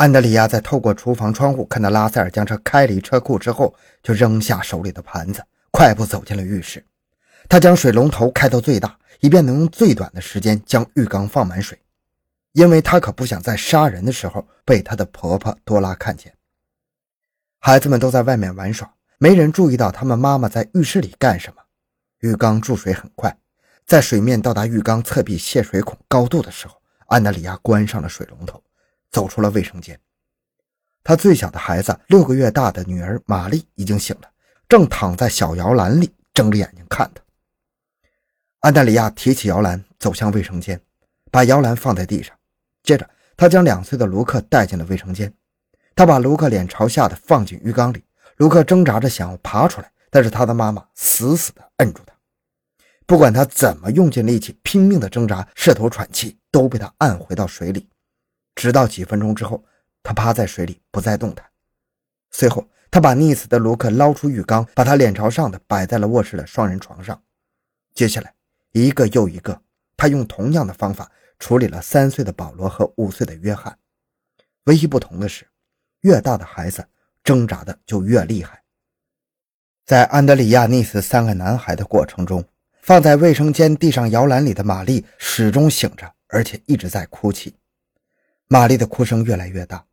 安德里亚在透过厨房窗户看到拉塞尔将车开离车库之后，就扔下手里的盘子，快步走进了浴室。他将水龙头开到最大，以便能用最短的时间将浴缸放满水，因为他可不想在杀人的时候被他的婆婆多拉看见。孩子们都在外面玩耍，没人注意到他们妈妈在浴室里干什么。浴缸注水很快，在水面到达浴缸侧壁泄水孔高度的时候，安德里亚关上了水龙头。走出了卫生间，他最小的孩子六个月大的女儿玛丽已经醒了，正躺在小摇篮里睁着眼睛看他。安德里亚提起摇篮走向卫生间，把摇篮放在地上，接着他将两岁的卢克带进了卫生间。他把卢克脸朝下的放进浴缸里，卢克挣扎着想要爬出来，但是他的妈妈死死地摁住他，不管他怎么用尽力气拼命的挣扎，试图喘气，都被他按回到水里。直到几分钟之后，他趴在水里不再动弹。随后，他把溺死的卢克捞出浴缸，把他脸朝上的摆在了卧室的双人床上。接下来，一个又一个，他用同样的方法处理了三岁的保罗和五岁的约翰。唯一不同的是，越大的孩子挣扎的就越厉害。在安德里亚溺死三个男孩的过程中，放在卫生间地上摇篮里的玛丽始终醒着，而且一直在哭泣。玛丽的哭声越来越大，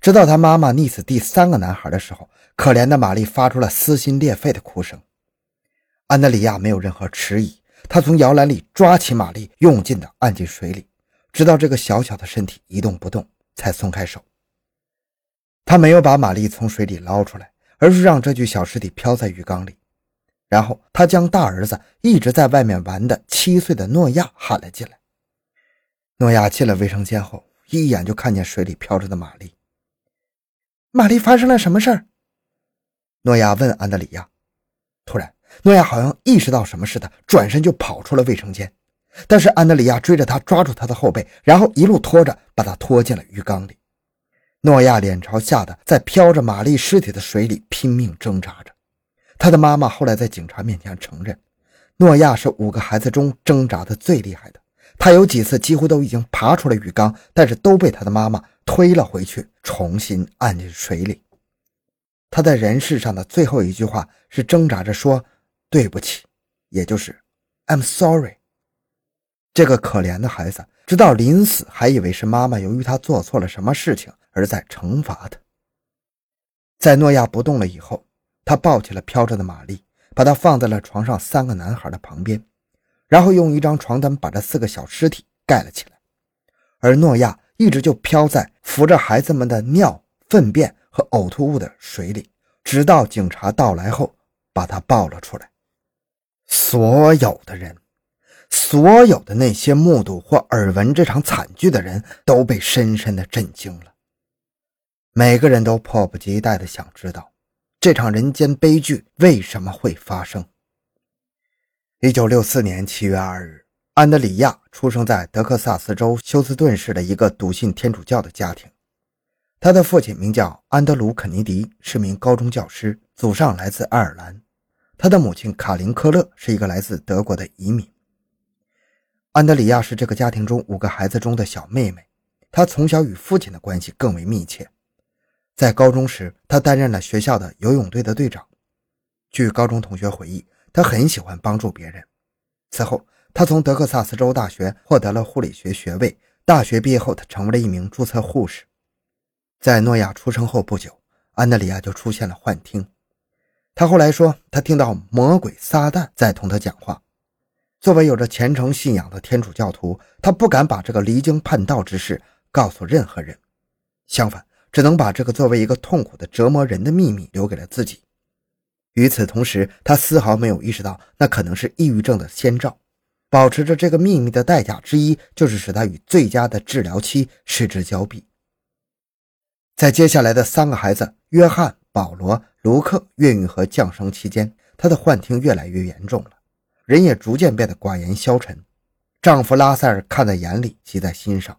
直到她妈妈溺死第三个男孩的时候，可怜的玛丽发出了撕心裂肺的哭声。安德里亚没有任何迟疑，他从摇篮里抓起玛丽，用劲地按进水里，直到这个小小的身体一动不动，才松开手。他没有把玛丽从水里捞出来，而是让这具小尸体漂在浴缸里。然后，他将大儿子一直在外面玩的七岁的诺亚喊了进来。诺亚进了卫生间后。一眼就看见水里飘着的玛丽。玛丽发生了什么事儿？诺亚问安德里亚。突然，诺亚好像意识到什么似的，转身就跑出了卫生间。但是安德里亚追着他，抓住他的后背，然后一路拖着，把他拖进了浴缸里。诺亚脸朝下的在飘着玛丽尸体的水里拼命挣扎着。他的妈妈后来在警察面前承认，诺亚是五个孩子中挣扎的最厉害的。他有几次几乎都已经爬出了浴缸，但是都被他的妈妈推了回去，重新按进水里。他在人世上的最后一句话是挣扎着说：“对不起”，也就是 “I'm sorry”。这个可怜的孩子，直到临死还以为是妈妈由于他做错了什么事情而在惩罚他。在诺亚不动了以后，他抱起了飘着的玛丽，把她放在了床上三个男孩的旁边。然后用一张床单把这四个小尸体盖了起来，而诺亚一直就漂在浮着孩子们的尿、粪便和呕吐物的水里，直到警察到来后把他抱了出来。所有的人，所有的那些目睹或耳闻这场惨剧的人都被深深的震惊了。每个人都迫不及待地想知道，这场人间悲剧为什么会发生。一九六四年七月二日，安德里亚出生在德克萨斯州休斯顿市的一个笃信天主教的家庭。他的父亲名叫安德鲁·肯尼迪，是名高中教师，祖上来自爱尔兰。他的母亲卡琳·科勒是一个来自德国的移民。安德里亚是这个家庭中五个孩子中的小妹妹，她从小与父亲的关系更为密切。在高中时，她担任了学校的游泳队的队长。据高中同学回忆。他很喜欢帮助别人。此后，他从德克萨斯州大学获得了护理学学位。大学毕业后，他成为了一名注册护士。在诺亚出生后不久，安德里亚就出现了幻听。他后来说，他听到魔鬼撒旦在同他讲话。作为有着虔诚信仰的天主教徒，他不敢把这个离经叛道之事告诉任何人，相反，只能把这个作为一个痛苦的折磨人的秘密留给了自己。与此同时，他丝毫没有意识到那可能是抑郁症的先兆。保持着这个秘密的代价之一，就是使他与最佳的治疗期失之交臂。在接下来的三个孩子约翰、保罗、卢克孕育和降生期间，他的幻听越来越严重了，人也逐渐变得寡言消沉。丈夫拉塞尔看在眼里，记在心上。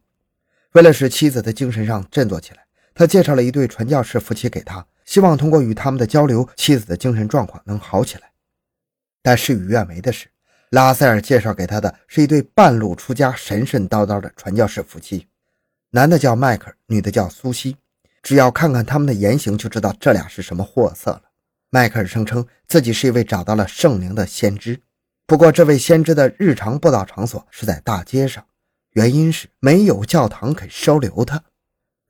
为了使妻子的精神上振作起来，他介绍了一对传教士夫妻给他。希望通过与他们的交流，妻子的精神状况能好起来。但事与愿违的是，拉塞尔介绍给他的是一对半路出家、神神叨叨的传教士夫妻。男的叫迈克尔，女的叫苏西。只要看看他们的言行，就知道这俩是什么货色了。迈克尔声称自己是一位找到了圣灵的先知，不过这位先知的日常布道场所是在大街上，原因是没有教堂肯收留他。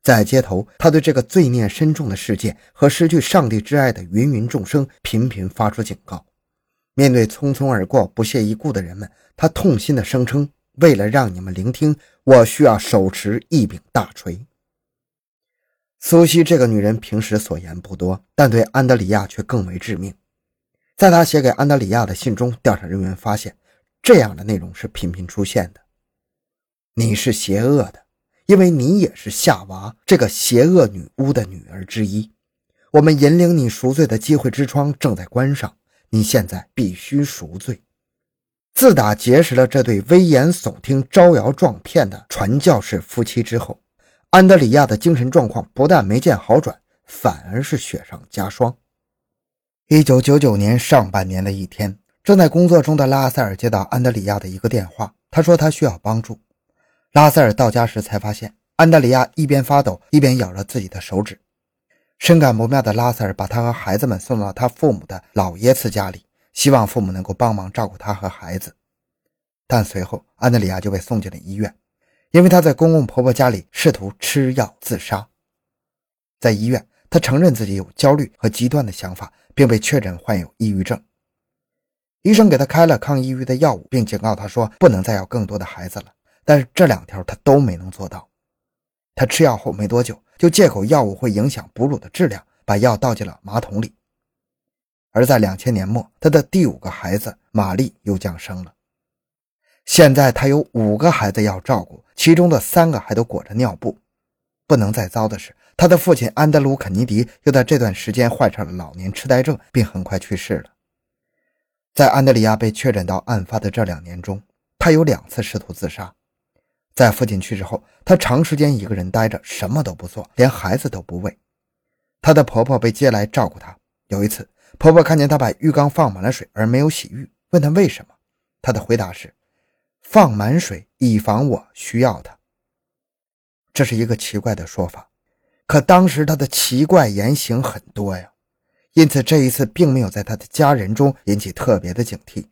在街头，他对这个罪孽深重的世界和失去上帝之爱的芸芸众生频频发出警告。面对匆匆而过、不屑一顾的人们，他痛心地声称：“为了让你们聆听，我需要手持一柄大锤。”苏西这个女人平时所言不多，但对安德里亚却更为致命。在他写给安德里亚的信中，调查人员发现这样的内容是频频出现的：“你是邪恶的。”因为你也是夏娃这个邪恶女巫的女儿之一，我们引领你赎罪的机会之窗正在关上，你现在必须赎罪。自打结识了这对危言耸听、招摇撞骗的传教士夫妻之后，安德里亚的精神状况不但没见好转，反而是雪上加霜。一九九九年上半年的一天，正在工作中的拉塞尔接到安德里亚的一个电话，他说他需要帮助。拉塞尔到家时才发现，安德里亚一边发抖一边咬着自己的手指。深感不妙的拉塞尔把他和孩子们送到他父母的老爷子家里，希望父母能够帮忙照顾他和孩子。但随后，安德里亚就被送进了医院，因为他在公公婆婆家里试图吃药自杀。在医院，他承认自己有焦虑和极端的想法，并被确诊患有抑郁症。医生给他开了抗抑郁的药物，并警告他说不能再要更多的孩子了。但是这两条他都没能做到。他吃药后没多久，就借口药物会影响哺乳的质量，把药倒进了马桶里。而在两千年末，他的第五个孩子玛丽又降生了。现在他有五个孩子要照顾，其中的三个还都裹着尿布。不能再糟的是，他的父亲安德鲁·肯尼迪又在这段时间患上了老年痴呆症，并很快去世了。在安德里亚被确诊到案发的这两年中，他有两次试图自杀。在父亲去世后，她长时间一个人待着，什么都不做，连孩子都不喂。她的婆婆被接来照顾她。有一次，婆婆看见她把浴缸放满了水而没有洗浴，问她为什么。她的回答是：“放满水，以防我需要它。”这是一个奇怪的说法，可当时她的奇怪言行很多呀，因此这一次并没有在她的家人中引起特别的警惕。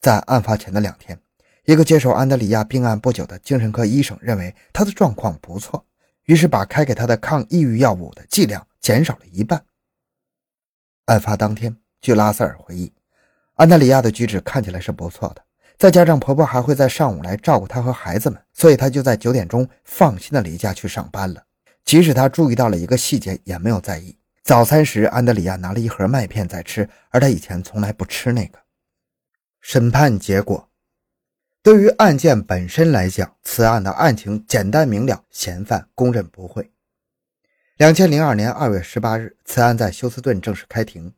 在案发前的两天。一个接手安德里亚病案不久的精神科医生认为他的状况不错，于是把开给他的抗抑郁药物的剂量减少了一半。案发当天，据拉塞尔回忆，安德里亚的举止看起来是不错的，再加上婆婆还会在上午来照顾她和孩子们，所以她就在九点钟放心的离家去上班了。即使他注意到了一个细节，也没有在意。早餐时，安德里亚拿了一盒麦片在吃，而他以前从来不吃那个。审判结果。对于案件本身来讲，此案的案情简单明了，嫌犯供认不讳。两千零二年二月十八日，此案在休斯顿正式开庭。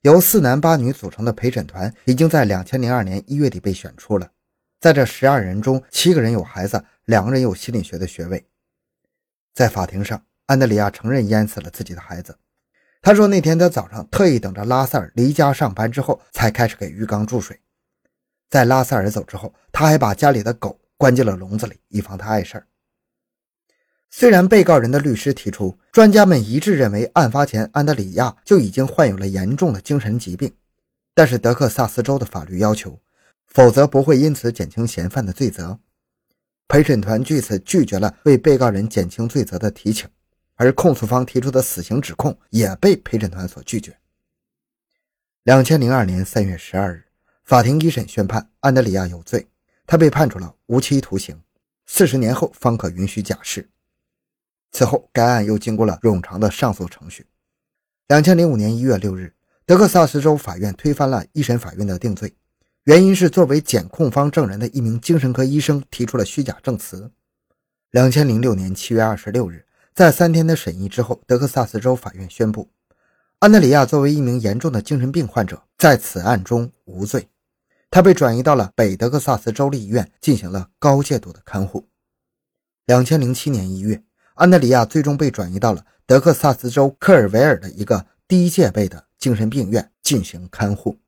由四男八女组成的陪审团已经在两千零二年一月底被选出了。在这十二人中，七个人有孩子，两个人有心理学的学位。在法庭上，安德里亚承认淹死了自己的孩子。他说，那天他早上特意等着拉塞尔离家上班之后，才开始给浴缸注水。在拉塞尔走之后，他还把家里的狗关进了笼子里，以防它碍事儿。虽然被告人的律师提出，专家们一致认为案发前安德里亚就已经患有了严重的精神疾病，但是德克萨斯州的法律要求，否则不会因此减轻嫌犯的罪责。陪审团据此拒绝了为被告人减轻罪责的提请，而控诉方提出的死刑指控也被陪审团所拒绝。两千零二年三月十二日。法庭一审宣判安德里亚有罪，他被判处了无期徒刑，四十年后方可允许假释。此后，该案又经过了冗长的上诉程序。两千零五年一月六日，德克萨斯州法院推翻了一审法院的定罪，原因是作为检控方证人的一名精神科医生提出了虚假证词。两千零六年七月二十六日，在三天的审议之后，德克萨斯州法院宣布，安德里亚作为一名严重的精神病患者，在此案中无罪。他被转移到了北德克萨斯州立医院，进行了高戒度的看护。两千零七年一月，安德里亚最终被转移到了德克萨斯州科尔维尔的一个低戒备的精神病院进行看护。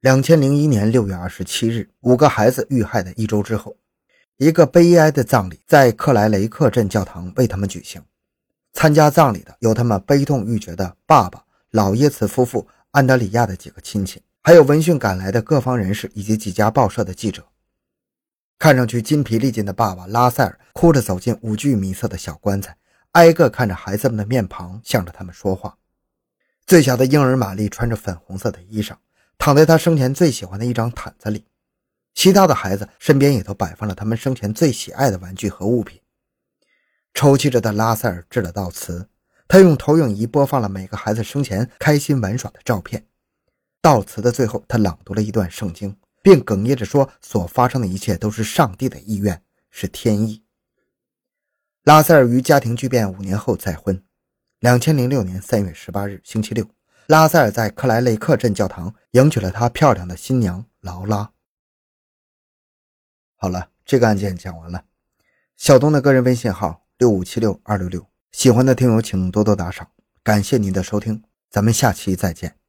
两千零一年六月二十七日，五个孩子遇害的一周之后，一个悲哀的葬礼在克莱雷克镇教堂为他们举行。参加葬礼的有他们悲痛欲绝的爸爸、老耶茨夫妇、安德里亚的几个亲戚，还有闻讯赶来的各方人士以及几家报社的记者。看上去筋疲力尽的爸爸拉塞尔哭着走进五具米色的小棺材，挨个看着孩子们的面庞，向着他们说话。最小的婴儿玛丽穿着粉红色的衣裳，躺在他生前最喜欢的一张毯子里。其他的孩子身边也都摆放了他们生前最喜爱的玩具和物品。抽泣着的拉塞尔致了悼词，他用投影仪播放了每个孩子生前开心玩耍的照片。悼词的最后，他朗读了一段圣经，并哽咽着说：“所发生的一切都是上帝的意愿，是天意。”拉塞尔于家庭巨变五年后再婚。两千零六年三月十八日，星期六，拉塞尔在克莱雷克镇教堂迎娶了他漂亮的新娘劳拉。好了，这个案件讲完了。小东的个人微信号六五七六二六六，喜欢的听友请多多打赏，感谢您的收听，咱们下期再见。